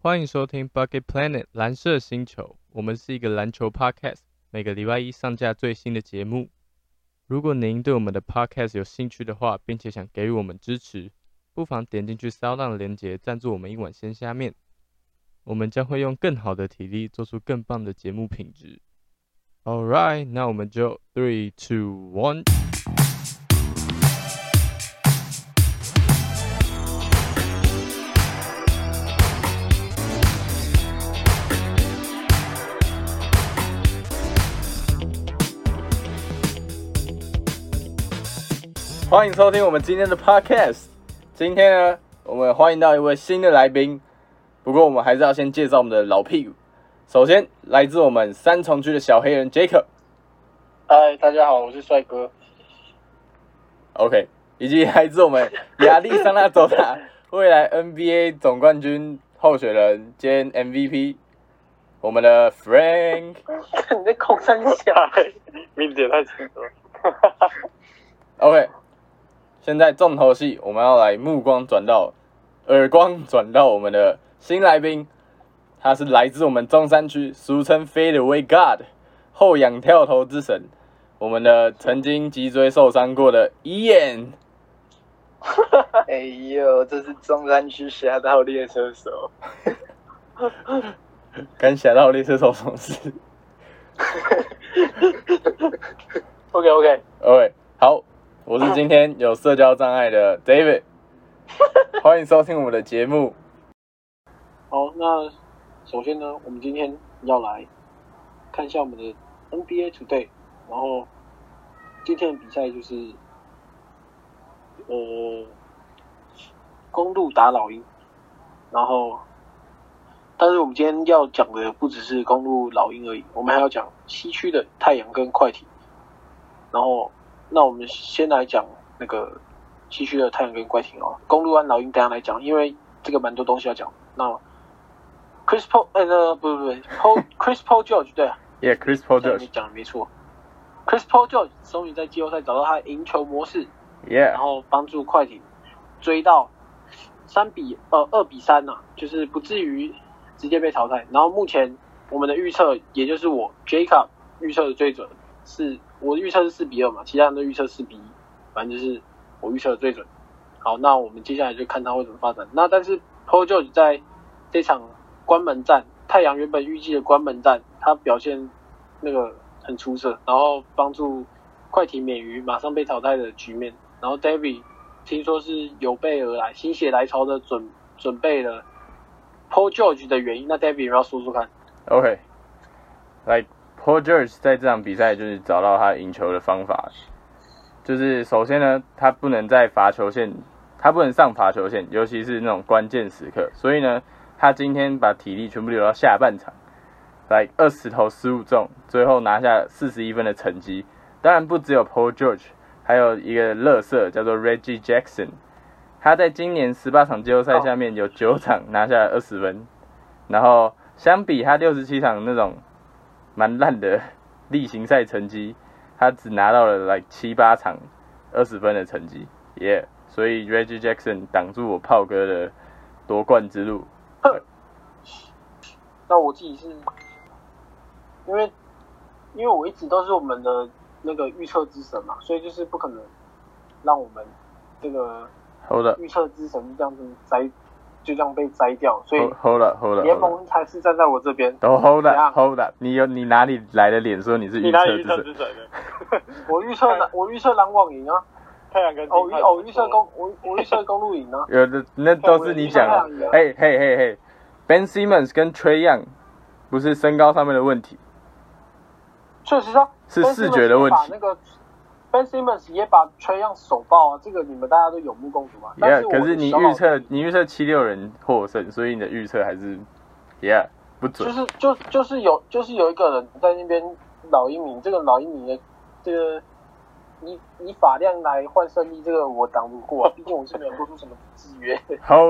欢迎收听 Bucket Planet 蓝色星球，我们是一个篮球 podcast，每个礼拜一上架最新的节目。如果您对我们的 podcast 有兴趣的话，并且想给予我们支持，不妨点进去 Sound 的链接赞助我们一碗鲜虾面，我们将会用更好的体力做出更棒的节目品质。All right，那我们就 three two one。欢迎收听我们今天的 podcast。今天呢，我们欢迎到一位新的来宾，不过我们还是要先介绍我们的老屁股。首先，来自我们三重区的小黑人 Jacob。嗨，大家好，我是帅哥。OK，以及来自我们亚利桑那州的 未来 NBA 总冠军候选人兼 MVP，我们的 Frank。你在空山小，名字也太长了。OK，现在重头戏，我们要来目光转到，耳光转到我们的新来宾，他是来自我们中山区，俗称 Fadeaway God 后仰跳投之神，我们的曾经脊椎受伤过的 Ian。哎呦，这是中山区侠盗猎车手。跟侠盗猎车手什么事 OK OK，？OK，好，我是今天有社交障碍的 David，欢迎收听我们的节目。好，那首先呢，我们今天要来看一下我们的 NBA Today，然后今天的比赛就是呃公路打老鹰，然后但是我们今天要讲的不只是公路老鹰而已，我们还要讲西区的太阳跟快艇，然后那我们先来讲那个西区的太阳跟快艇哦，公路安老鹰等一下来讲，因为这个蛮多东西要讲。那 Chris Paul，呃，那不不不，Paul Chris Paul George 对啊，Yeah，Chris Paul George 你。讲的没错。Chris Paul George 终于在季后赛找到他的赢球模式，然 Yeah，然后帮助快艇追到三比呃二比三呐、就是不至于直接被淘汰。然后目前我们的预测，也就是我 Jacob 预测的最准，是我预测是四比二嘛，其他人都预测四比一，反正就是我预测的最准。好，那我们接下来就看他会怎么发展。那但是 Paul George 在这场关门战，太阳原本预计的关门战，他表现那个很出色，然后帮助快艇免于马上被淘汰的局面。然后 David 听说是有备而来，心血来潮的准准备了 Paul George 的原因。那 David 要不要说说看？OK，来、Paul George 在这场比赛就是找到他赢球的方法，就是首先呢，他不能在罚球线，他不能上罚球线，尤其是那种关键时刻，所以呢，他今天把体力全部留到下半场，来二十投十五中，最后拿下四十一分的成绩。当然不只有 Paul George，还有一个乐色叫做 Reggie Jackson，他在今年十八场季后赛下面有九场拿下二十分，然后相比他六十七场那种蛮烂的例行赛成绩，他只拿到了来七八场二十分的成绩，耶、所以 Reggie Jackson 挡住我炮哥的夺冠之路。那我自己是，因为因为我一直都是我们的那个预测之神嘛，所以就是不可能让我们这个 Hold up, 预测之神就这样子摘，就这样被摘掉，所以 hold up, hold up, 联盟才是站在我这边。都 hold 怎 up, hold up. 你有你哪里来的脸说你是预测之神？我预测篮，我预测篮网赢啊！太阳跟哦，我预哦，我预测公，我我预测公路赢啊！有的那都是你讲的。嘿嘿嘿嘿，Ben Simmons 跟 Trey Young 不是身高上面的问题，确实啊，是视觉的问题那个 Ben Simmons 也把 Trey Young 手爆啊，这个你们大家都有目共睹嘛。但 Yeah，是可是你预测你预测七六人获胜，所以你的预测还是 Yeah 不准就。是就就是有就是有一个人在那边老一名，这个老一名的这个以以法量来换胜利，这个我挡不过、啊，毕竟我是没有做出什么制约。好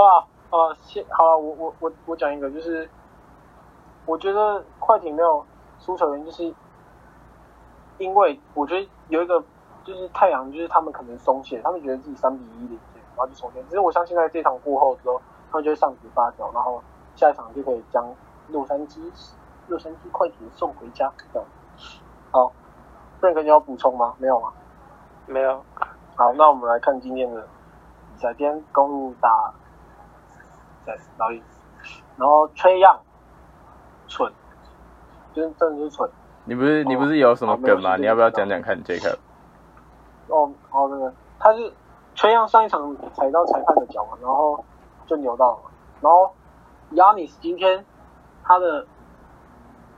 啊啊，先好了，我我我我讲一个，就是我觉得快艇没有输球原因，就是因为我觉得有一个就是太阳，就是他们可能松懈，他们觉得自己三比一领先，然后就松懈。只是我相信在这场过后之后，他们就会上紧发条，然后下一场就可以将洛杉矶洛杉矶快艇送回家。这样，好，Frank 你要补充吗？没有吗？没有，好，那我们来看今天的比赛。今天公路打在老鹰，然后崔样蠢，真真的是蠢。你不是你不是有什么梗吗？哦你要不要讲讲看，Jacob？哦，哦，那个他是吹样上一场踩到裁判的脚嘛，然后就扭到了。然后 Yanis 今天他的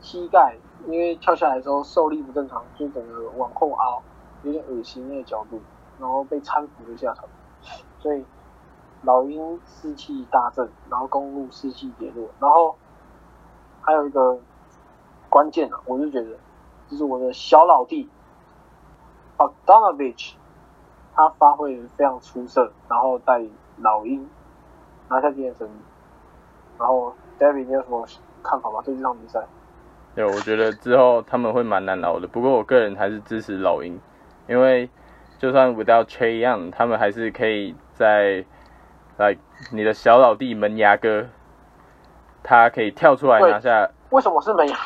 膝盖因为跳下来的时候受力不正常，就整个往后凹，有点恶心那个角度，然后被搀扶了下场，所以老鹰士气大振，然后公路士气跌落，然后还有一个关键啊，我就觉得就是我的小老弟 Bogdanovich，他发挥的非常出色，然后带老鹰拿下第二胜利。然后 David，你有什么看法吗？对这场比赛？对，我觉得之后他们会蛮难熬的。不过我个人还是支持老鹰，因为就算 without Che Young，他们还是可以在来你的小老弟门牙哥，他可以跳出来拿下。为什么是门牙？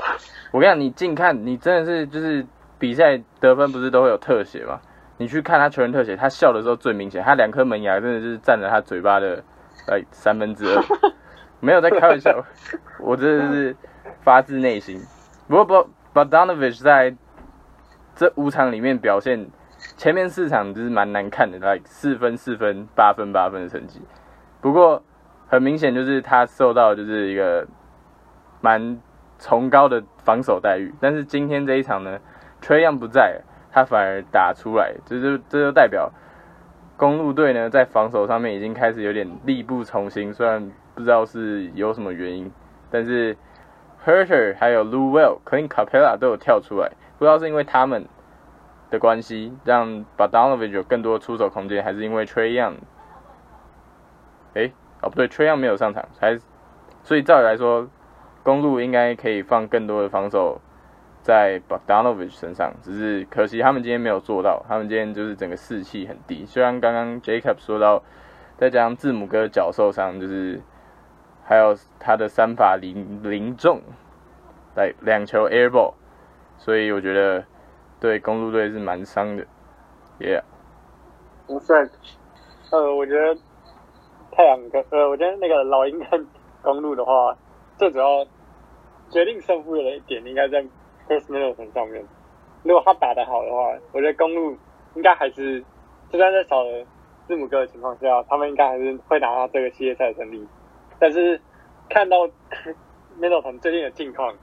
我跟你讲，你近看，你真的是就是比赛得分不是都会有特写吗？你去看他球员特写，他笑的时候最明显，他两颗门牙真的是占了他嘴巴的呃三分之二，没有在开玩笑，我真的是发自内心。不过不 Bogdanovich 在这五场里面表现，前面四场就是蛮难看的，来四分四分八分八分的成绩。不过很明显就是他受到就是一个蛮崇高的防守待遇，但是今天这一场呢，崔样不在，他反而打出来，这就这就代表公路队呢在防守上面已经开始有点力不从心，虽然不知道是有什么原因，但是 Herter 还有 Lou Well、Clint Capella 都有跳出来，不知道是因为他们的关系让把 Donovan 有更多出手空间，还是因为 Trey Young，诶，哦不对，Trayon 没有上场，还所以照理来说，公路应该可以放更多的防守在 Bogdanovich 身上，只是可惜他们今天没有做到，他们今天就是整个士气很低。虽然刚刚 Jacob 说到，再加上字母哥脚受伤，就是还有他的三法零零中，来两球 air ball，所以我觉得对公路队是蛮伤的。Yeah，Frank，呃，我觉得太阳跟呃，我觉得那个老鹰跟公路的话，最主要决定胜负的一点应该在 Chris Middleton 上面。如果他打得好的话，我觉得公路应该还是，就算在少了字母哥的情况下，他们应该还是会拿到这个系列赛的胜利。但是看到 Middleton 最近的近况，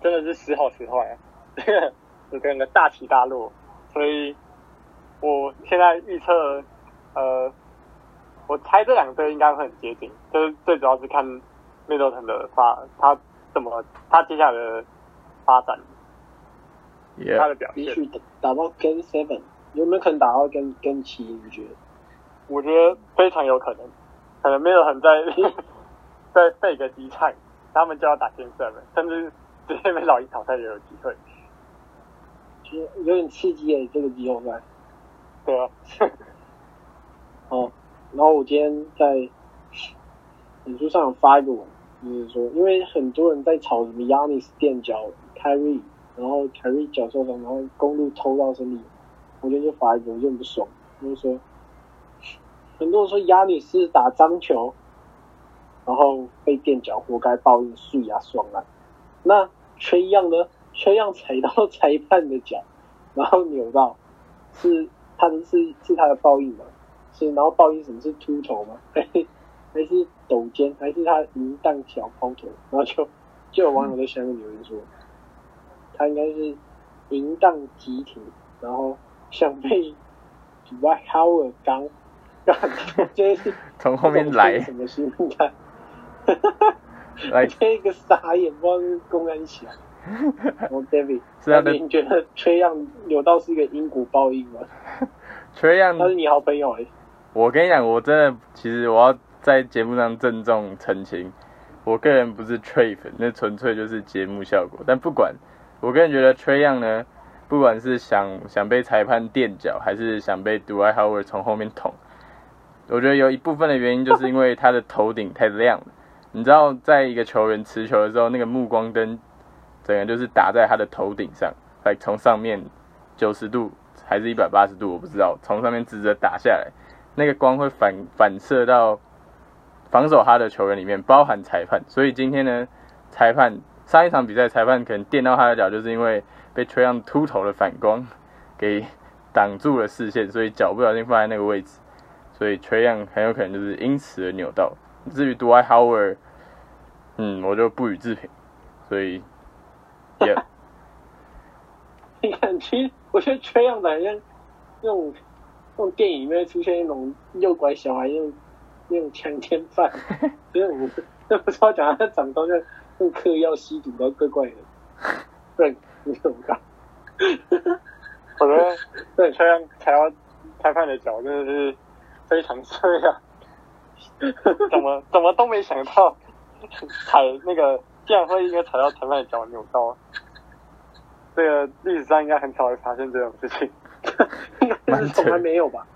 真的是时好时坏啊，这 个整个大起大落，所以我现在预测，呃，我猜这两队应该会很接近，就是最主要是看 Middleton 的发，他怎么他接下来的发展，他的表现，必须打到 Game Seven，有没有可能打到 Game Game 七？你觉得？我觉得非常有可能，可能 Middleton 在 在备个几场，他们就要打 Game Seven，甚至直接被老鹰淘汰也有机会，其实有点刺激诶，这个季后赛。对啊，哦，然后我今天在脸书上有发一个文，就是说，因为很多人在吵什么 Yanis 垫脚 Kyrie，然后 Kyrie 脚受伤，然后公路偷到胜利，我觉得就发一个，我就很不爽，就是说，很多人说 Yanis 打脏球，然后被垫脚，活该报应，碎啊爽啊。那崔样呢？崔样踩到裁判的脚，然后扭到，是他的是是他的报应吗？是，然后报应什么是秃头吗？还是抖肩？还是他淫荡小抛头？然后就 就有网友在下面留言说，他应该是淫荡集体，然后想被 Dwight Howard 刚，干，这是从后面来 什么心态？来这个傻眼，不知道是公安小。然后 David，是他的你觉得崔样有到是一个因果报应吗？崔样他是你好朋友哎、我跟你讲，我真的，其实我要在节目上郑重澄清，我个人不是 Trey 粉，那纯粹就是节目效果。但不管，我个人觉得 trayon 呢，不管是想想被裁判垫脚，还是想被 d w i g h Howard 从后面捅，我觉得有一部分的原因就是因为他的头顶太亮了。你知道，在一个球员持球的时候，那个目光灯整个就是打在他的头顶上，来从上面九十度还是一百八十度，我不知道，从上面直着打下来，那个光会反反射到防守他的球员里面，包含裁判。所以今天呢，裁判上一场比赛裁判可能电到他的脚，就是因为被吹上秃头的反光给挡住了视线，所以脚不小心放在那个位置，所以吹样很有可能就是因此而扭到。至于 Dwight Howard，嗯，我就不予置评。所以，也，你看，其实我觉得缺样的像那种那种电影里面出现那种诱拐小孩那种那种强奸犯，所以我 那不知道讲他长高像顾客要吸毒的怪怪的。对，你怎么看？我觉得对缺样踩到裁判的脚真的是非常脆啊！怎么怎么都没想到踩那个竟然会应该踩到裁判的脚扭到，这个历史上应该很少会发生这种事情，应该是从来没有吧？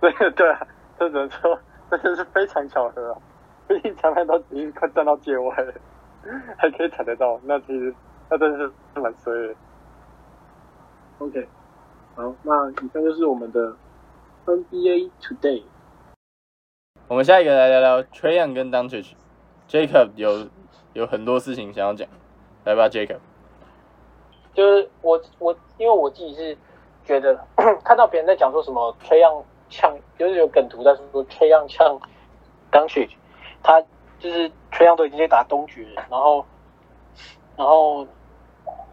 对对啊，这只能说真的是非常巧合啊！毕竟裁判都已经快站到界外了，还可以踩得到，那其实那真的是蛮衰的。OK，好，那以上就是我们的 NBA Today。我们下一个来聊聊 Trey Young 跟 Doncic。Jacob 有有很多事情想要讲，来吧，Jacob。就是我我因为我自己是觉得 看到别人在讲说什么吹样呛，就是有梗图在说吹样呛 Doncic，他就是吹样都已经在打东决了，然后然后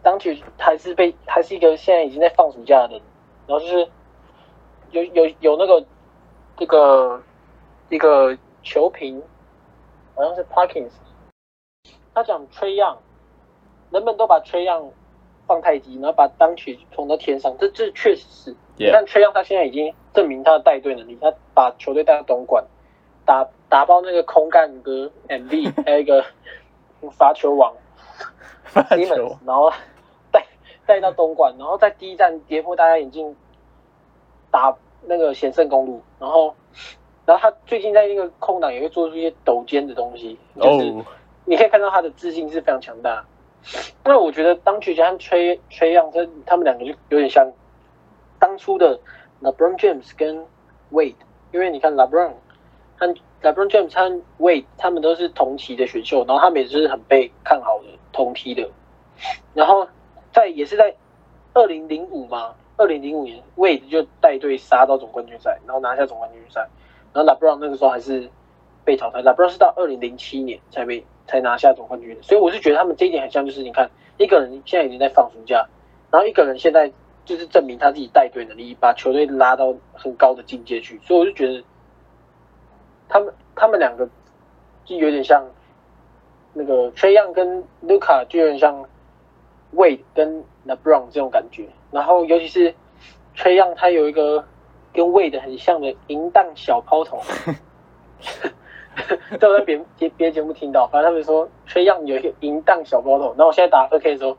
Doncic 还是被还是一个现在已经在放暑假的，然后就是有有有那个这个一个球评好像是 Parkins，他讲吹样，人们都把吹样放太极，然后把当曲捅到天上，这这确实是。但崔杨他现在已经证明他的带队能力，他把球队带到东莞，打打爆那个空干哥 MV，还有一个罚球王然后带带到东莞，然后在第一站跌破大家眼镜，打那个险胜公路，然后然后他最近在那个空档也会做出一些抖肩的东西，就是。哦，你可以看到他的自信是非常强大。那我觉得当局加上吹吹样，这他们两个就有点像当初的 LeBron James 跟 Wade，因为你看 LeBron 和 LeBron James 和 Wade 他们都是同期的选秀，然后他们也是很被看好的同梯的。然后在也是在二零零五嘛，二零零五年 Wade 就带队杀到总冠军赛，然后拿下总冠军赛。然后 LeBron 那个时候还是被淘汰，LeBron 是到二零零七年才被才拿下总冠军，所以我是觉得他们这一点很像，就是你看一个人现在已经在放暑假，然后一个人现在就是证明他自己带队能力，把球队拉到很高的境界去，所以我就觉得他们他们两个就有点像那个崔样跟 Luca 就有点像 Wade 跟 LeBron 这种感觉，然后尤其是崔样他有一个跟 Wade 很像的淫荡小抛投。这我在别别别节目听到，反正他们说吹样有一个淫荡小抛头，然后我现在打二 K 的时候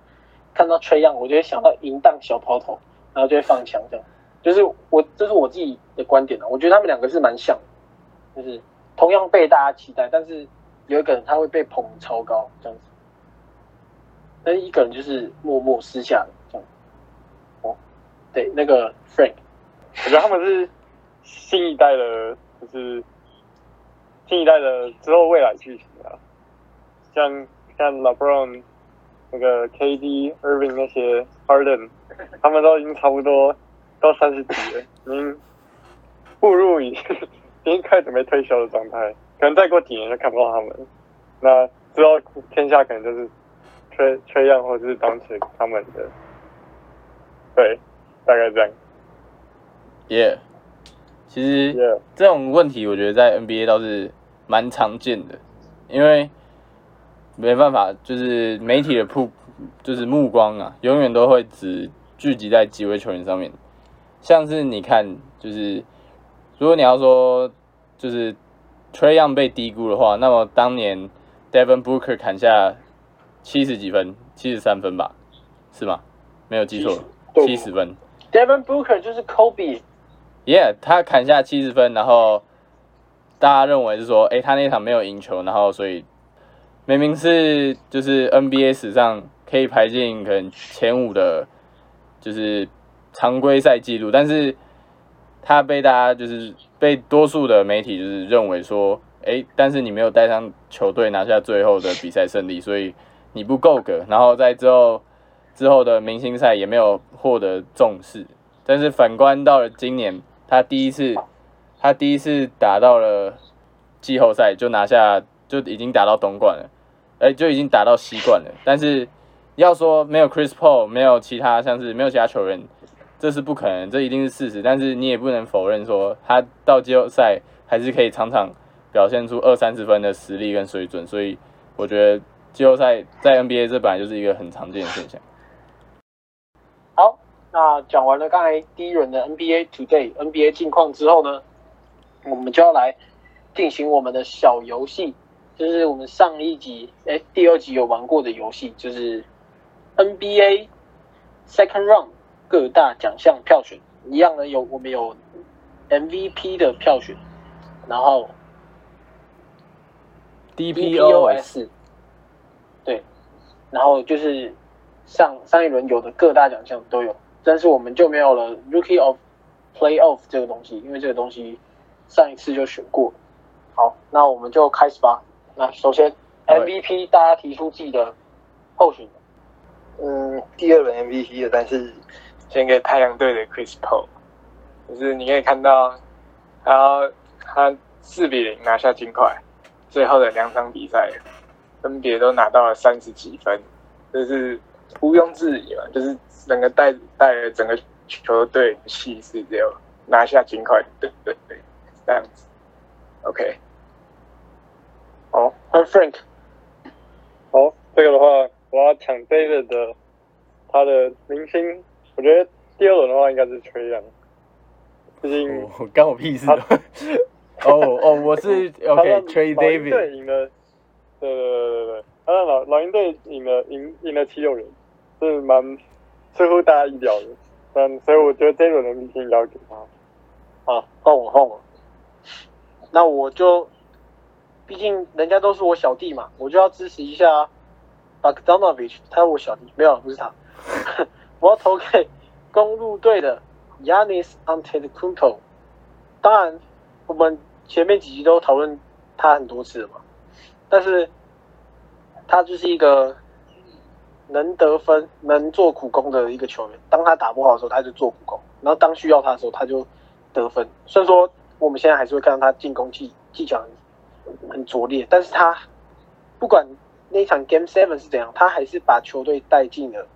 看到吹样，我就会想到淫荡小抛头，然后就会放枪这样。就是我这是我自己的观点啊，我觉得他们两个是蛮像，就是同样被大家期待，但是有一个人他会被捧超高这样子，但是一个人就是默默私下的这样。哦，对，那个 Frank，我觉得他们是新一代的，就是新一代的之后未来剧情啊，像像 LeBron、那个 KD、Irving 那些 Harden，他们都已经差不多到三十几了，已经步入已 已经快准备退休的状态，可能再过几年就看不到他们。那之后天下可能就是吹吹样或者是当时他们的，对，大概这样。耶。其实这种问题，我觉得在 NBA 倒是蛮常见的，因为没办法，就是媒体的目就是目光啊，永远都会只聚集在几位球员上面。像是你看，就是如果你要说就是 Trey Young 被低估的话，那么当年 Devin Booker 砍下七十几分，七十三分吧，是吗？没有记错，对七十分。Devin Booker 就是 Kobe，Yeah，他砍下七十分，然后大家认为是说，诶，他那场没有赢球，然后所以明明是就是 NBA 史上可以排进可能前五的，就是常规赛记录，但是他被大家就是被多数的媒体就是认为说，诶，但是你没有带上球队拿下最后的比赛胜利，所以你不够格，然后在之后之后的明星赛也没有获得重视。但是反观到了今年，他第一次他第一次打到了季后赛就拿下，就已经打到东冠了，哎，就已经打到西冠了。但是要说没有 Chris Paul，没有其他像是没有其他球员，这是不可能，这一定是事实。但是你也不能否认说他到季后赛还是可以场场表现出二三十分的实力跟水准。所以我觉得季后赛在 NBA 这本来就是一个很常见的现象。好，那讲完了刚才第一轮的 NBA Today NBA 近况之后呢，我们就要来进行我们的小游戏，就是我们上一集哎第二集有玩过的游戏，就是 NBA Second Round 各大奖项票选，一样的有我们有 MVP 的票选，然后 DPOS 对，然后就是上上一轮有的各大奖项都有，但是我们就没有了 Rookie of Playoff 这个东西，因为这个东西上一次就选过。好，那我们就开始吧。那首先 MVP 大家提出自己的候选人。嗯，第二轮 MVP 的，但是先给太阳队的 Chris Paul，就是你可以看到，他他四比零拿下金块，最后的两场比赛分别都拿到了三十几分，这是毋庸置疑嘛，就是整个带带了整个球队气势，只有拿下金块，对对对，这样子，OK，好，那 Frank，好，这个的话，我要抢 David 的他的明星，我觉得第二轮的话应该是崔杨，毕竟哦，干我屁事！哦哦，我是他 OK 让 Trey 老鹰 David，队赢了，对对对对对，啊老老鹰队赢了赢赢了七六人，是蛮出乎大家意料的，但所以我觉得这一轮的明星要给他。好，换我换我。那我就，毕竟人家都是我小弟嘛，我就要支持一下 Bogdanovich，他是我小弟，没有，不是他。我要投给公路队的 Yanis Antetokounmpo。当然，我们前面几集都讨论他很多次了嘛，但是他就是一个能得分、能做苦工的一个球员。当他打不好的时候，他就做苦工；然后当需要他的时候，他就得分。虽然说我们现在还是会看到他进攻技技巧很很拙劣，但是他不管那场 Game Seven 是怎样，他还是把球队带进了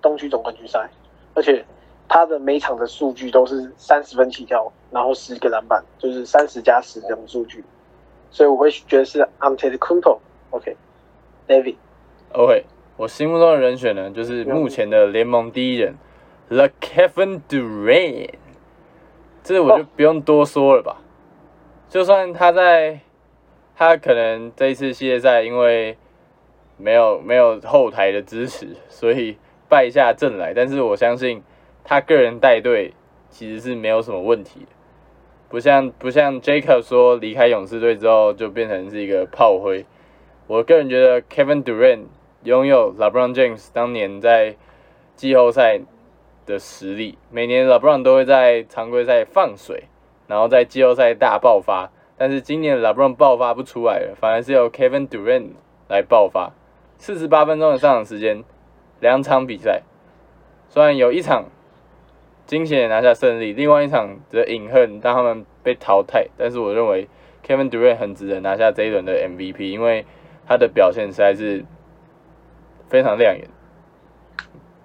东区总冠军赛，而且他的每场的数据都是三十分起跳，然后十个篮板，就是三十加十这种数据，所以我会觉得是 Antetokounmpo。OK，David。OK，我心目中的人选呢，就是目前的联盟第一人，The Kevin Durant。这我就不用多说了吧。就算他在，他可能这一次系列赛因为没有没有后台的支持，所以败下阵来。但是我相信他个人带队其实是没有什么问题的，不像不像 Jacob 说离开勇士队之后就变成是一个炮灰。我个人觉得 Kevin Durant 拥有 LeBron James 当年在季后赛的实力，每年 LeBron 都会在常规赛放水，然后在季后赛大爆发。但是今年 LeBron 爆发不出来了，反而是由 Kevin Durant 来爆发。四十八分钟的上场时间，两场比赛，虽然有一场惊险拿下胜利，另外一场则饮恨让他们被淘汰。但是我认为 Kevin Durant 很值得拿下这一轮的 MVP，因为他的表现实在是非常亮眼。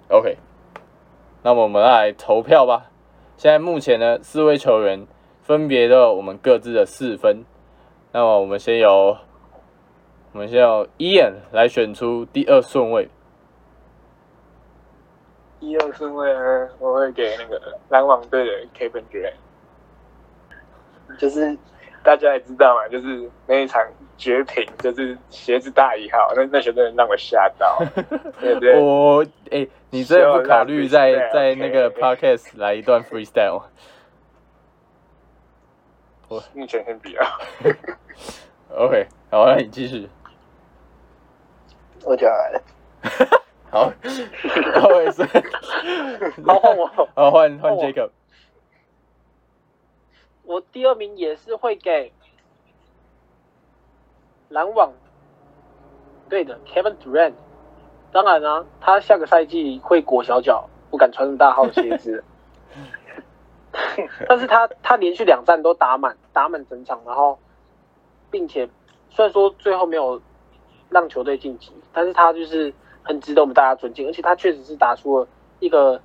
OK，那么我们来投票吧。现在目前呢，四位球员分别都有我们各自的四分。那么我们先由我们先由 Ian 来选出第二顺位。第二顺位呢，我会给那个篮网队的 Kevin Durant，就是大家也知道嘛，就是那一场绝品，就是鞋子大一号，那那球真的让我吓到，对对？我哎、你真的不考虑在在那个 podcast 来一段 freestyle？我我目前先不要。OK，好，那你继续。我讲完了。好，我也是。好换我，好换换换 Jacob。我第二名也是会给篮网队的 Kevin Durant。当然啊，他下个赛季会裹小脚，不敢穿大号鞋子。但是他他连续两战都打满，打满整场，然后并且虽然说最后没有让球队晋级，但是他就是很值得我们大家尊敬，而且他确实是打出了一个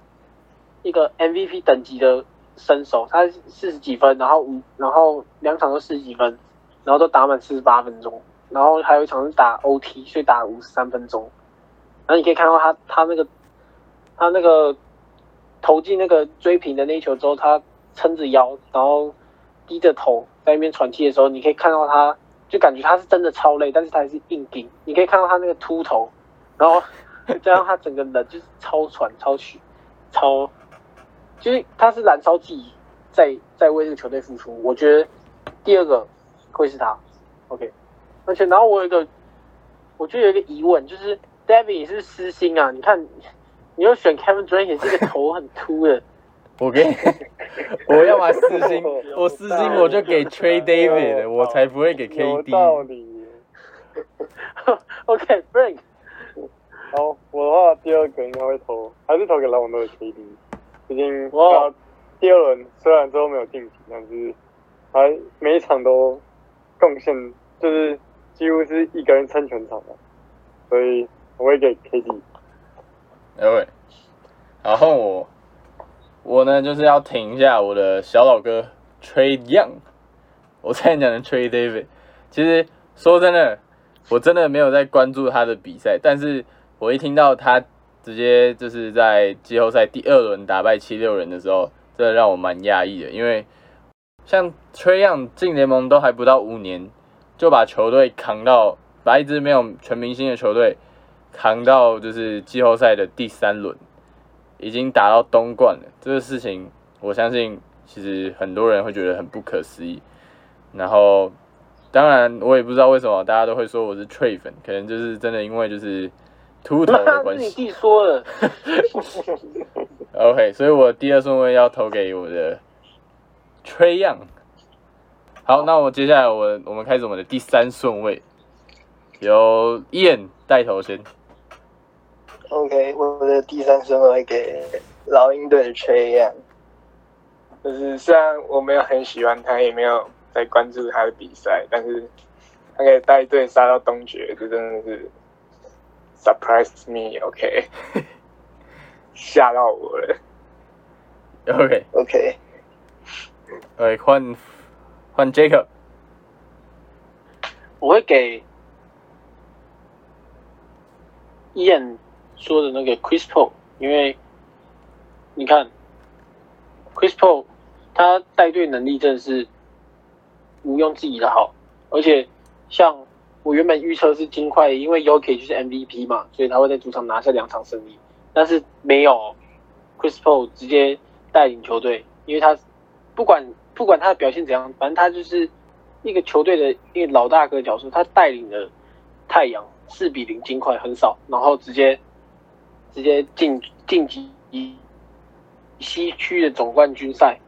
一个 MVP 等级的身手，他四十几分，然后五然后两场都四十几分，然后都打满四十八分钟，然后还有一场是打 OT，所以打五十三分钟，然后你可以看到他他那个他那个投进那个追平的那一球之后，他撑着腰，然后低着头在那边喘气的时候，你可以看到他，就感觉他是真的超累，但是他还是硬顶。你可以看到他那个秃头，然后 加上他整个人就是超喘、超虚、超，就是他是燃烧自己在在为这个球队付出。我觉得第二个会是他，OK。而且然后我有一个，我就有一个疑问，就是 David 也是私心啊，你看。你又选 Kevin Durant 也是一个头很秃的，我给你，我要么私心，我私心我就给 Trey David，我才不会给有道 KD。理。OK，Frank，、好，我的话第二个应该会投，还是投给篮网队的 KD。毕竟第二轮虽然最后没有晋级，但是还每一场都贡献，就是几乎是一个人撑全场的，所以我会给 KD。OK，好换我，我呢就是要挺一下我的小老哥 Trey Young，我之前讲的 Trey David。其实说真的，我真的没有在关注他的比赛，但是我一听到他直接就是在季后赛第二轮打败七六人的时候，真的让我蛮讶异的，因为像 Trey Young 进联盟都还不到五年，就把球队扛到，把一支没有全明星的球队。扛到就是季后赛的第三轮，已经打到东冠了。这个事情，我相信其实很多人会觉得很不可思议。然后，当然我也不知道为什么大家都会说我是 Trey 粉，可能就是真的因为就是秃头的关系。弟说了，OK，所以我第二顺位要投给我的 Trey Young。好，那我接下来我我们开始我们的第三顺位，由 Ian 带头先。OK，我的第三顺位给老鹰队的 Trey Young。就是虽然我没有很喜欢他，也没有在关注他的比赛，但是他可以带队杀到东决，这真的是 surprise me，OK，吓到我了。OK，OK，来，换换 Jacob。我会给燕说的那个 Chris Paul，因为你看 Chris Paul 他带队能力真的是毋庸置疑的好，而且像我原本预测是金块，因为 Yoki 就是 MVP 嘛，所以他会在主场拿下两场胜利，但是没有 Chris Paul 直接带领球队，因为他不管不管他的表现怎样，反正他就是一个球队的一个老大哥角色，他带领了太阳四比零金块很少，然后直接直接晋晋级西区的总冠军赛，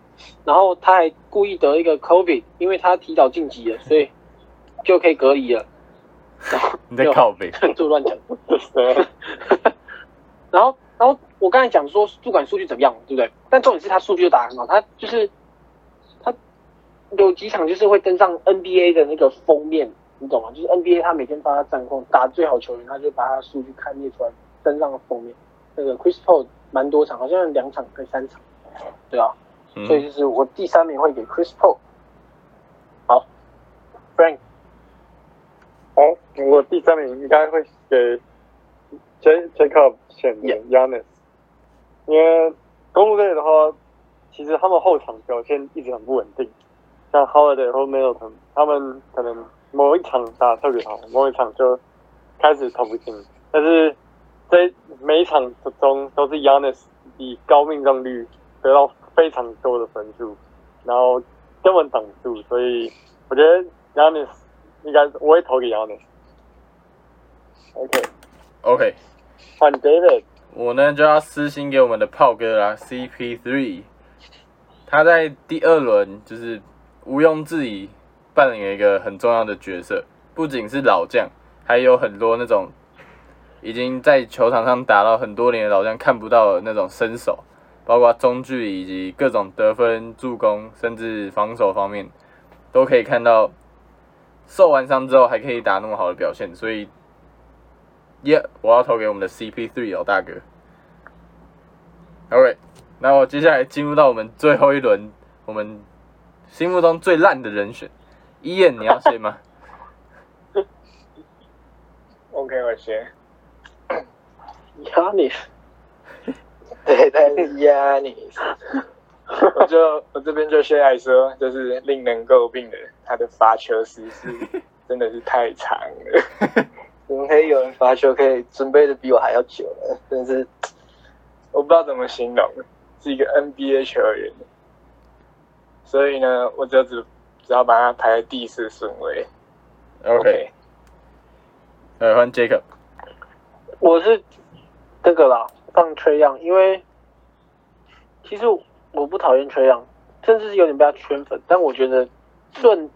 然后他还故意得一个 COVID，因为他提早晋级了，所以就可以隔离了。然 后你在靠背。就乱讲。然后，然后我刚才讲说，不管数据怎么样，对不对？但重点是他数据就打得很好，他就是他有几场就是会登上 NBA 的那个封面，你懂吗？就是 NBA 他每天发他战况，打最好球员，他就把他的数据看列出来，登上了封面。那个 Chris Paul 蛮多场，好像两场跟三场，对啊。嗯所以就是我第三名会给 Chris Paul。好，Frank，好，我第三名应该会给 J Jacob 选的 Yanis，因为公路队的话，其实他们后场表现一直很不稳定，像 Holiday 或 Middleton，他们可能某一场打得特别好，某一场就开始投不进，但是在每一场中都是 Yanis 以高命中率得到非常多的分数，然后根本挡不住，所以我觉得 Yanis 应该我会投给 Yanis。OK，OK，换 David，我呢就要私信给我们的炮哥啦，CP3，他在第二轮就是毋庸置疑扮演一个很重要的角色，不仅是老将，还有很多那种已经在球场上打到很多年的老将看不到的那种身手，包括中距离以及各种得分、助攻，甚至防守方面，都可以看到受完伤之后还可以打那么好的表现，所以。耶我要投给我们的 CP3 老大哥。OK，那我接下来进入到我们最后一轮，我们心目中最烂的人选，伊燕，你要先吗？OK，我先。Yanis，对，但是 Yanis，我就我这边就先来说，就是令人诟病的，他的罚球时是 真的是太长了。怎么可以有人罚球可以准备的比我还要久呢？真是我不知道怎么形容，是一个 NBA 球员，所以呢，我就只只要把它排在第四顺位。OK，呃，换 Jacob。我是这个啦，放吹样，因为其实我不讨厌吹样，甚至是有点被他圈粉，但我觉得论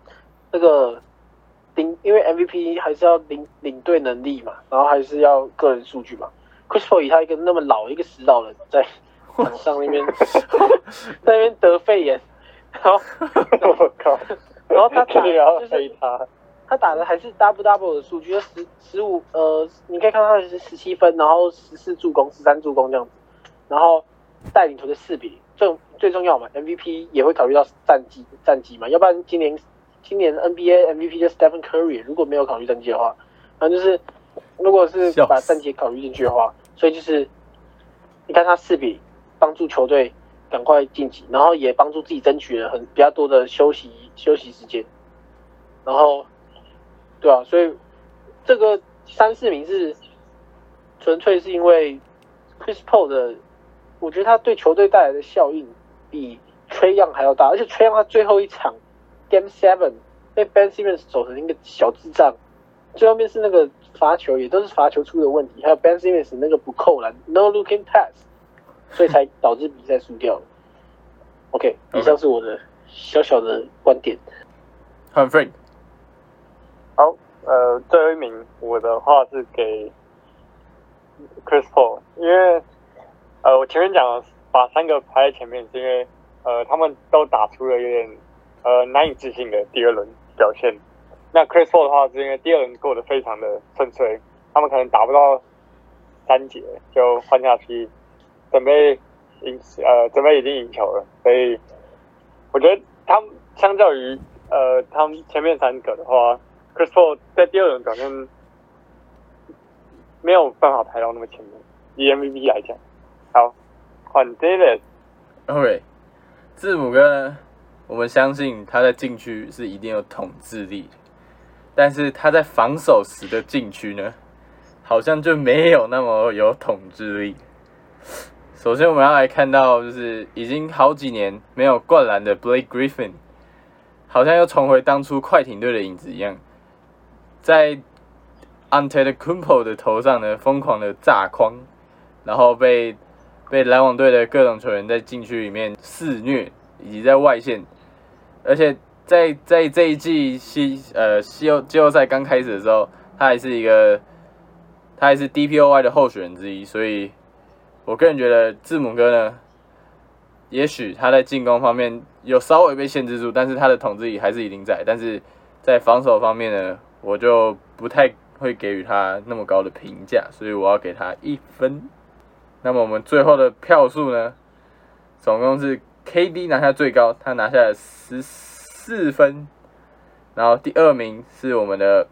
那个领，因为 MVP 还是要领领队能力嘛，然后还是要个人数据嘛。Chris Paul 以他一个那么老一个死老人在场上那边 在那边得肺炎，然后我靠，然后他打就是他，他打的还是 double double 的数据，就十十五呃，你可以看到他是十七分，然后十四助攻、十三助攻这样子，然后带领球队四比零。最最重要嘛，MVP 也会考虑到战绩战绩嘛，要不然今年今年 NBA MVP 就 Stephen Curry，如果没有考虑战绩的话，反正就是如果是把战绩考虑进去的话，所以就是你看他四比帮助球队赶快晋级，然后也帮助自己争取了很比较多的休息休息时间，然后对啊，所以这个三四名是纯粹是因为 Chris Paul 的，我觉得他对球队带来的效应比 Trey Young 还要大，而且 Trey Young 他最后一场 Game Seven 被 Ben Simmons 走成一个小智障，最后面是那个罚球也都是罚球出的问题，还有 Ben Simmons 那个不扣篮 No Looking Pass，所以才导致比赛输掉了。OK，以上是我的小小的观点。很 Frank。好，呃，最后一名我的话是给 Chris Paul，因为呃，我前面讲了把三个排在前面，是因为呃，他们都打出了有点呃难以置信的第二轮表现。那 Chris Paul 的话，是因为第二轮过得非常的顺遂，他们可能打不到三节就换下去，准备赢呃准备已经赢球了，所以我觉得他们相较于呃他们前面三个的话，Chris Paul 在第二轮表现没有办法排到那么前面，以 MVP 来讲。好，换 David，OK，字母哥呢，我们相信他在禁区是一定有统治力的，但是他在防守时的禁区呢，好像就没有那么有统治力。首先，我们要来看到，就是已经好几年没有灌篮的 Blake Griffin，好像又重回当初快艇队的影子一样，在 Antetokounmpo 的头上呢疯狂的炸框，然后被被篮网队的各种球员在禁区里面肆虐，以及在外线，而且在在这一季西呃西欧季后赛刚开始的时候，他还是一个他还是 DPOY 的候选人之一，所以我个人觉得字母哥呢，也许他在进攻方面有稍微被限制住，但是他的统治力还是一定在，但是在防守方面呢，我就不太会给予他那么高的评价，所以我要给他一分。那么我们最后的票数呢，总共是 KD 拿下最高，他拿下了十四分，然后第二名是我们的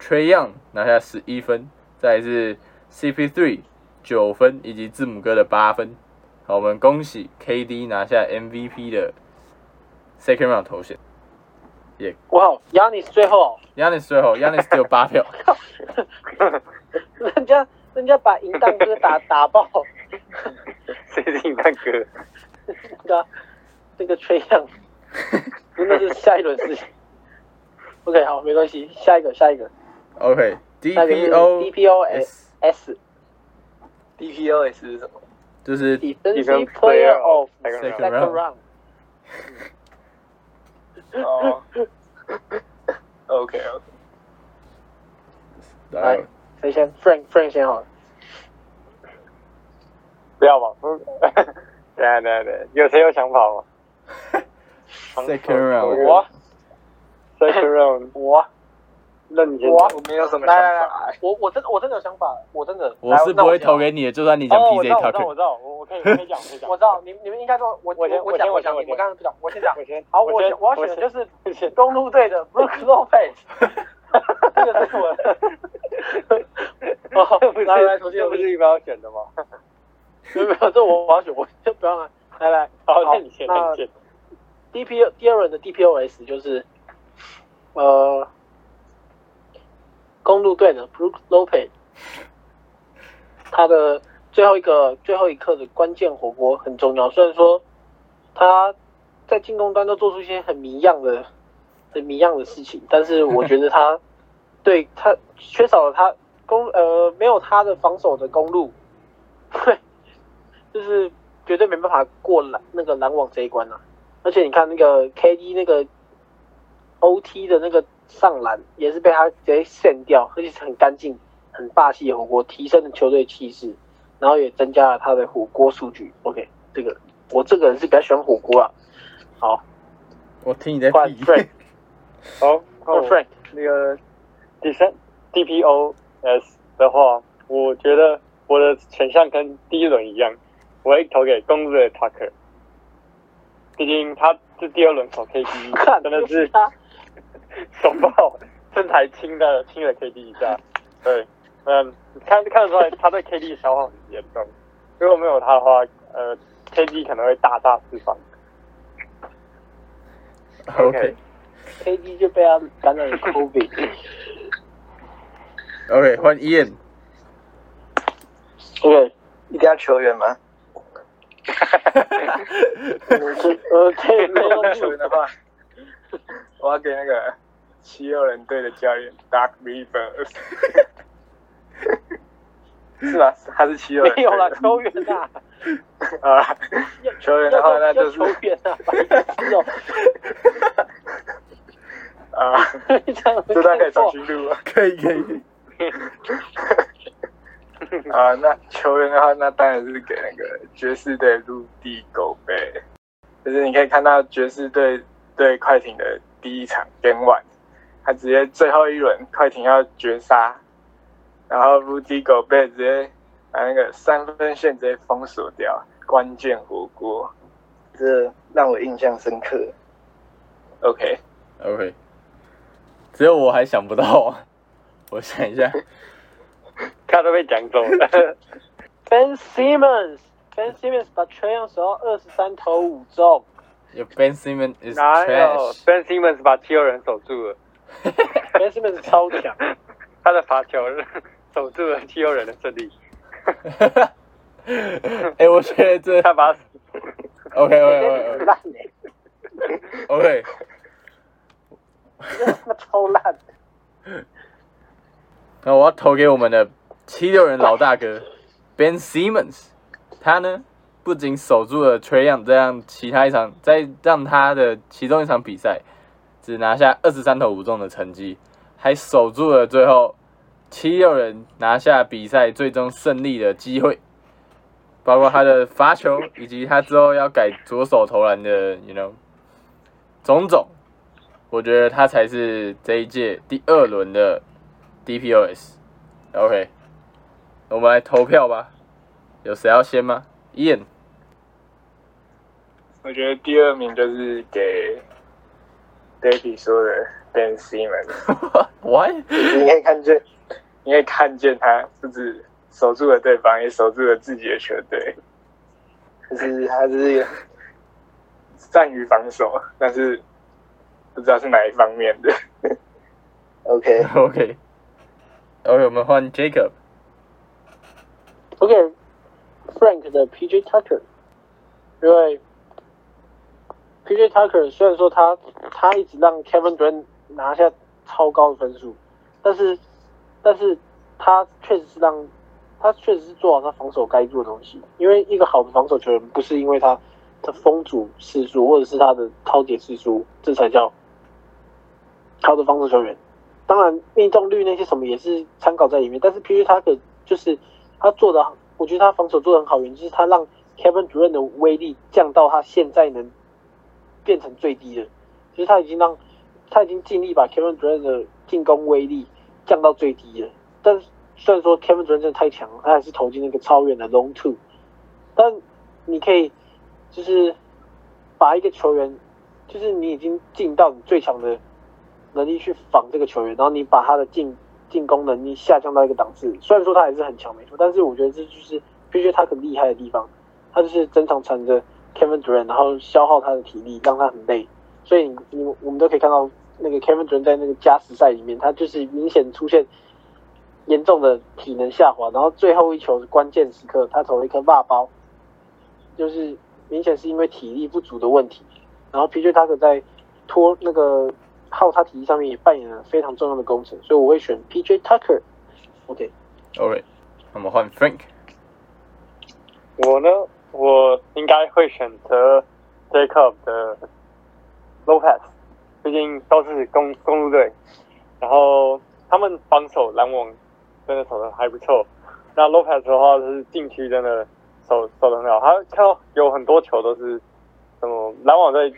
Trey Young 拿下十一分，再来是 CP3 九分，以及字母哥的八分。好，我们恭喜 KD 拿下 MVP 的 Second Round 头衔。哇，Yanis 最后 Yanis 最后，Yanis 只有八票，人家人家把淫荡哥打打爆，谁是银蛋哥？那个那个吹样，真的是下一轮事情。OK，好，没关系，下一个，下一个，OK，D 下一个 P 是 O DPO S S DPOS 是什么？就是 Defensive Player of Second round。哦，OK OK，来谁先？Frank Frank 先好了。不要吧，不，对啊对啊对啊，有谁有想法吗 Second round 我？Second round，我那你先我我没有什么想来来来法，，我我真的我真的有想法，我真的。我是不会投给你。的，就算你讲哦，我 PJ 知道，我知道，Tucker 我。知道，我我可以我可以讲，我可以讲，我知道，你你们应该说，我我先我讲我讲，我刚刚不讲，我先讲。我先，好，我我要选的就是公路队的 Brook Lopez，这个是我。来来，重新不是一般要选的吗？没有没有，这我我要选，我就不要了。来来，好，那你先，那那你先。DP 第二轮的 DPOS 就是呃公路队的 Brook Lopez，他的最后一个最后一刻的关键火锅很重要。虽然说他在进攻端都做出一些很迷样的很迷样的事情，但是我觉得他 对他缺少了他公呃没有他的防守的公路，对，就是绝对没办法过篮那个篮网这一关啊。而且你看那个 KD 那个 OT 的那个上篮，也是被他直接扇掉，而且是很干净、很霸气的火锅，提升了球队气势，然后也增加了他的火锅数据。OK，这个我这个人是比较喜欢火锅啊。好，我听你在换屁。Frank，好，换哦 Frank，那个第三 DPOS 的话，我觉得我的选项跟第一轮一样，我会投给公路的 Tucker。毕竟他是第二轮守 KD，看真的就是他，手爆，身材轻的轻了 KD 一下。对，嗯，看看得出来他对 KD 的消耗很严重。如果没有他的话，呃，KD 可能会大大释放。OK KD 就被他感染了 COVID。OK，换 Ian。OK，一定要球员吗？呃，对，没有球员的话，我要给那个七六人队的教练 Doug Rivers，是吧？他是七六没有了，球员呐，啊，球员的话那就是球员呐，白痴哦，啊，这样这段可以重新录啊。可以可以。可以啊，那球员的话，那当然是给那个爵士队陆地狗贝，就是你可以看到爵士队对快艇的第一场 Game One，他直接最后一轮快艇要绝杀，然后 Rudy 狗贝直接把那个三分线直接封锁掉，关键火锅，这让我印象深刻。OK，OK，只有我还想不到啊。我想一下 他都被讲走了。Ben Simmons，Ben Simmons 把 Trey Young 守到二十三投五中，有 Ben Simmons is 哪有 trash。Ben Simmons 把七六人守住了？Ben Simmons 超强，他的罚球守住了七六人的胜利。哎、我觉得这他把 OK OK 很 OK，OK，真的他妈超烂。那我要投给我们的七六人老大哥 Ben Simmons，他呢不仅守住了 Trey Young 这样其他一场，在让他的其中一场比赛只拿下二十三投五中的成绩，还守住了最后七六人拿下比赛最终胜利的机会，包括他的罚球以及他之后要改左手投篮的，you know，种种，我觉得他才是这一届第二轮的 DPOS。OK，我们来投票吧，有谁要先吗？Ian，我觉得第二名就是给 David 说的 Ben Simmons。What？你可以看见，你可以看见他不止守住了对方，也守住了自己的球队。可是他是善于防守，但是不知道是哪一方面的。OK，OK，OK，我们换 Jacob。OK，Frank 的 PJ Tucker，因为 PJ Tucker 虽然说他他一直让 Kevin Durant 拿下超高的分数，但是但是他确实是让他确实是做好他防守该做的东西。因为一个好的防守球员不是因为他的封阻次数或者是他的超解次数，这才叫好的防守球员。当然命中率那些什么也是参考在里面，但是 PJ Tucker 就是他做的，我觉得他防守做的很好，原因就是他让 Kevin Durant 的威力降到他现在能变成最低的，就是他已经让他已经尽力把 Kevin Durant 的进攻威力降到最低了。但虽然说 Kevin Durant 真的太强，他还是投进那个超远的 long two，但你可以就是把一个球员，就是你已经尽到你最强的能力去防这个球员，然后你把他的进进攻能力下降到一个档次。虽然说他还是很强没错，但是我觉得这就是必须他很厉害的地方。他就是整场缠着 Kevin Durant，然后消耗他的体力，让他很累。所以你你我们都可以看到那个 Kevin Durant 在那个加时赛里面，他就是明显出现严重的体能下滑。然后最后一球关键时刻，他投了一颗霸包，就是明显是因为体力不足的问题。然后 PJ Tucker 在拖那个耗他体力上面也扮演了非常重要的工程，所以我会选 PJ Tucker。OK，OK，那么换 Frank。我呢，我应该会选择 Jacob 的 Lopez，毕竟都是公公路队，然后他们防守篮网真的守的还不错。那 Lopez 的话是禁区真的守守的很好，他看到有很多球都是什么篮网在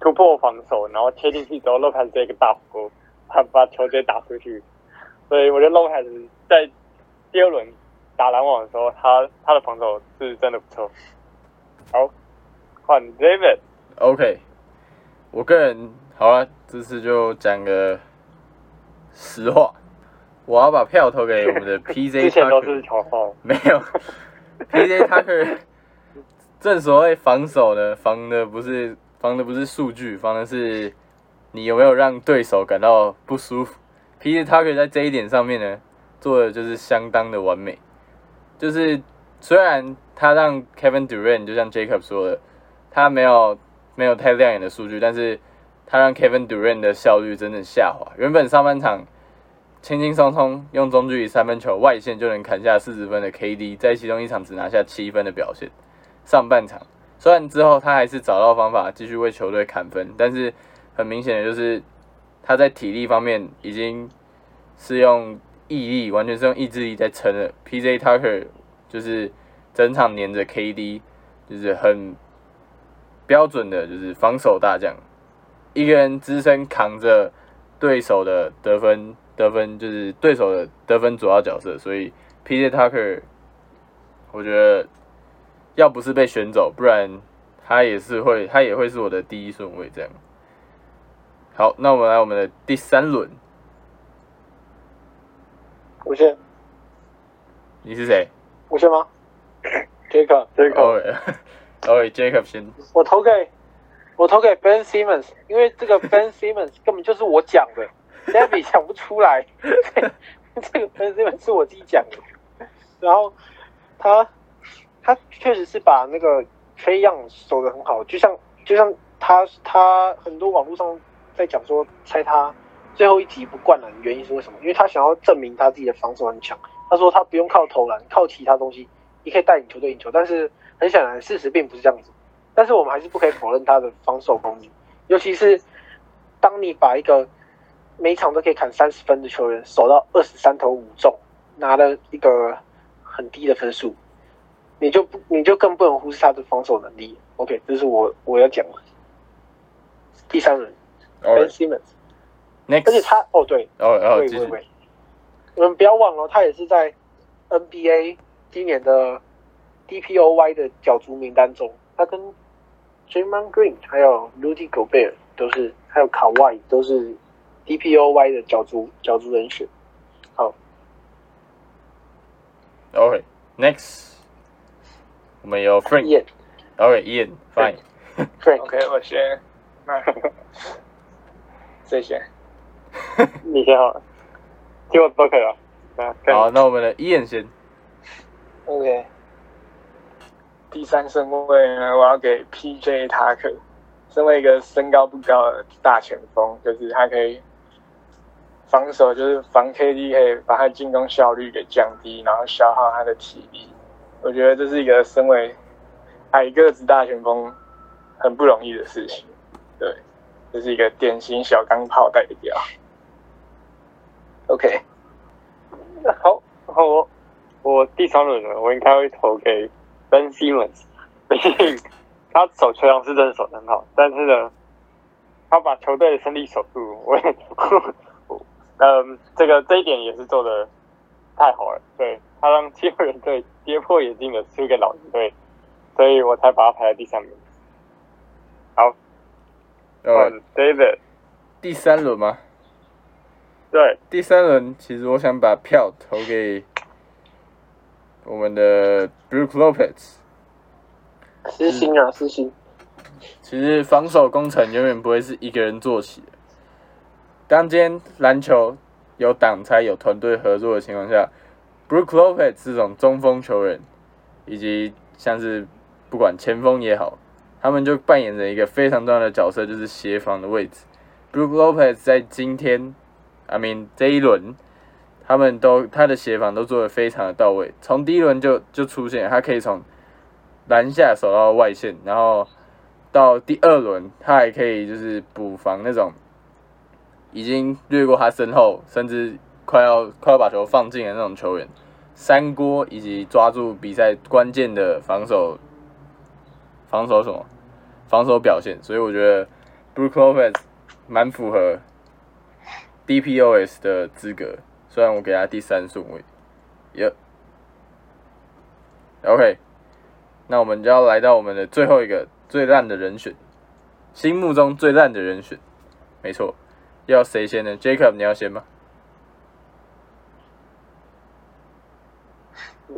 突破防守，然后切进去之后，Lopez 直接一个大火锅，他把球直接打出去。所以我觉得 Lopez 在第二轮打篮网的时候，他他的防守是真的不错。好，换 David。OK，我个人好啊，这次就讲个实话，我要把票投给我们的 PJ 之前都是 Tucker，嘲讽。没有 PJ Tucker。正所谓防守呢，防的不是防的不是数据，防的是你有没有让对手感到不舒服。PJ Tucker 在这一点上面呢，做的就是相当的完美。就是虽然他让 Kevin Durant 就像 Jacob 说的，他没有没有太亮眼的数据，但是他让 Kevin Durant 的效率真的下滑。原本上半场轻轻松松用中距离三分球外线就能砍下四十分的 KD，在其中一场只拿下七分的表现。上半场虽然之后他还是找到方法继续为球队砍分，但是很明显的就是他在体力方面已经是用毅力，完全是用意志力在撑了。PJ Tucker 就是整场黏着 KD，就是很标准的，就是防守大将，一个人只身扛着对手的得分，得分就是对手的得分主要角色，所以 PJ Tucker 我觉得要不是被选走，不然他也是会，他也会是我的第一顺位这样。好，那我们来我们的第三轮，我先。你是谁我先吗？Jacob，Jacob，？OK，OK，Jacob 先。我投给我投给 Ben Simmons，因为这个 Ben Simmons 根本就是我讲的，David 讲不出来，这个 Ben Simmons 是我自己讲的。然后他他确实是把那个 Trey Young 守的很好，就像就像他他很多网络上在讲说，猜他最后一集不灌篮，原因是为什么？因为他想要证明他自己的防守很强。他说他不用靠投篮，靠其他东西也可以带领球队赢球，但是很显然事实并不是这样子。但是我们还是不可以否认他的防守功力，尤其是当你把一个每场都可以砍三十分的球员守到二十三投五中，拿了一个很低的分数，你就不你就更不能忽视他的防守能力。OK，这是我我要讲的。第三轮 Ben Alright，Simmons，next，而且他哦对，哦哦，喂继续。你们不要忘了，他也是在 NBA 今年的 DPOY 的角逐名单中，他跟 Draymond Green 还有 Rudy Gobert 都是，还有卡哇伊都是 DPOY 的角逐角逐人选。OK，next，我们有 Frank。Ian OK，Ian，fine。Frank，OK，我先，那谁先？你先好了，听我都可以了。好，那我们的 Ian 先。OK，第三顺位呢，我要给 PJ 塔克，身为一个身高不高的大前锋，就是他可以防守，就是防 KD 可以把他进攻效率给降低，然后消耗他的体力。我觉得这是一个身为矮个子大前锋很不容易的事情。对，这是一个典型小钢炮代表。OK，好，然后我我第三轮呢，我应该会投给 Ben Simmons，毕竟他守球王是真的守得很好，但是呢，他把球队的胜利守住，我也，嗯，这个这一点也是做的太好了，对他让七六人队跌破眼镜的输给老鹰队，所以我才把他排在第三名。好，呃，换 David，第三轮吗？对，第三轮其实我想把票投给我们的 Brook Lopez。私心啊，私心。其实防守工程永远不会是一个人做起的。当今天篮球有挡拆、有团队合作的情况下，Brook Lopez 这种中锋球员，以及像是不管前锋也好，他们就扮演着一个非常重要的角色，就是协防的位置。Brook Lopez 在今天，I mean 这一轮，他们都他的协防都做得非常的到位，从第一轮就就出现，他可以从篮下守到外线，然后到第二轮，他还可以就是补防那种已经掠过他身后，甚至快要快要把球放进的那种球员，三锅以及抓住比赛关键的防守防守什么？防守表现，所以我觉得 Brook Lopez 蛮符合 DPOS 的资格，虽然我给他第三顺位，耶、OK，那我们就要来到我们的最后一个最烂的人选，心目中最烂的人选，没错，要谁先呢？Jacob，你要先吗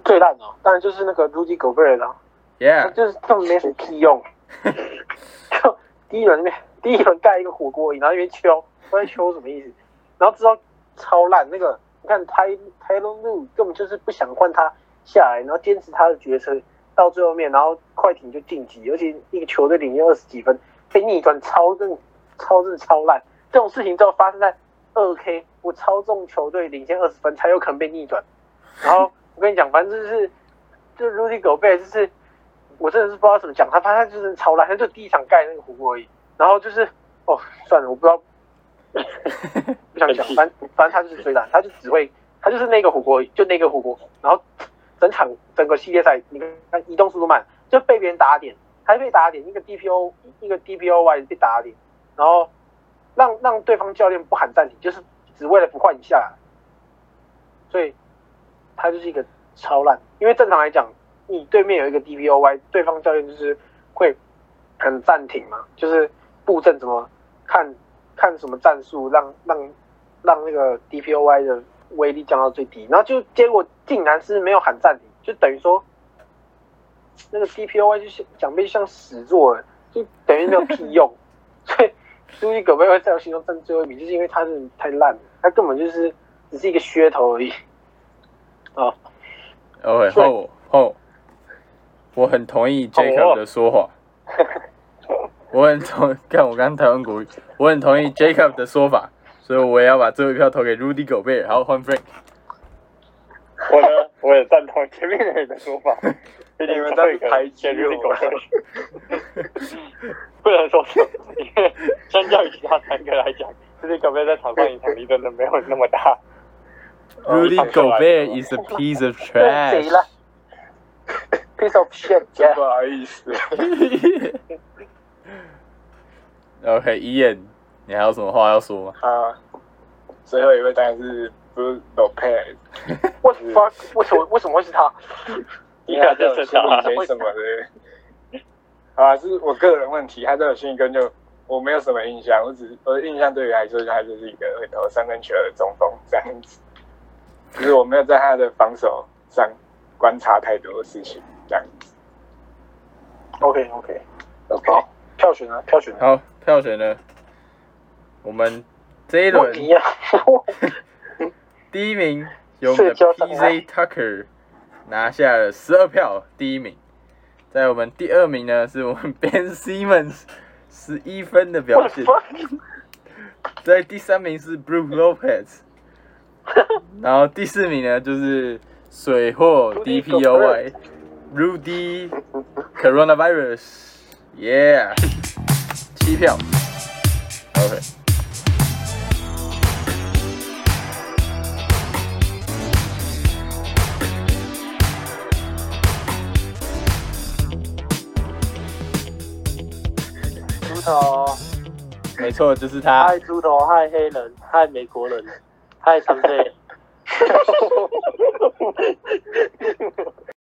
最烂的哦，当然就是那个 Rudy Gobert 了，？Yeah，就是根本没什么屁用。就第一轮那边，第一轮盖一个火锅然后那边敲，不知道秋什么意思。然后知道超烂，那个你看泰泰隆路根本就是不想换他下来，然后坚持他的决策到最后面，然后快艇就晋级，尤其一个球队领先二十几分被逆转，超正超正超烂。这种事情都发生在二 K，我超重球队领先二十分才有可能被逆转。然后我跟你讲，反正就是就是 Rudy Gobert 就是。我真的是不知道怎么讲，他反正他就是超烂，他就第一场盖那个火锅而已。然后就是哦，算了，我不知道，不想讲，反正反正他就是最烂，他就只会，他就是那个火锅，就那个火锅。然后整场整个系列赛，你看移动速度慢，就被别人打点，还被打点，一个 DPO 一个 DPOY 被打点，然后让让对方教练不喊暂停，就是只为了不换你下。所以他就是一个超烂，因为正常来讲。你对面有一个 DPOY，对方教练就是会很暂停嘛，就是布阵怎么看看什么战术，让让让那个 DPOY 的威力降到最低，然后就结果竟然是没有喊暂停，就等于说那个 DPOY 就像讲被像死做了，就等于没有屁用，所以朱迪戈贝会在我心中占最后一名，就是因为他是太烂了，他根本就是只是一个噱头而已。哦，OK 后后。我很同意 Jacob 的说法，我很同看我刚台湾国语，我很同意 Jacob 的说法，所以我也要把最后一票投给 Rudy Gobert。好，换 Frank。我呢，我也赞同前面的人的说法，毕竟你们这在排挤我 Rudy Gobert，不能说因为相较于其他三个来讲，Rudy Gobert 在场上影响力真的没有那么大。Rudy Gobert is a piece of trash 了。piece of shit，真不好意思。OK，伊眼，你还有什么话要说吗？啊，最后一位当然是 Blue Lopez，我 fuck，为什么为什么会是他？因为他都有心理学什么的。啊，是我个人问题，他都有心理根就我没有什么印象，我只我的印象对于来说，他就是一个会投三分球的中锋这样子，就是我没有在他的防守上观察太多的事情这样子。OK OK，OK，好，票选啊，票选啊，好，票选呢？我们这一轮第一名由我们的 PZ Tucker 拿下了十二票，第一名。在我们第二名呢，是我们 Ben Simmons 十一分的表现。在第三名是 Brook Lopez，然后第四名呢就是水货 DPOY Rudy Coronavirus，Yeah，七票，OK。猪头，没错，就是他。嗨猪头，嗨黑人，嗨美国人，嗨长队。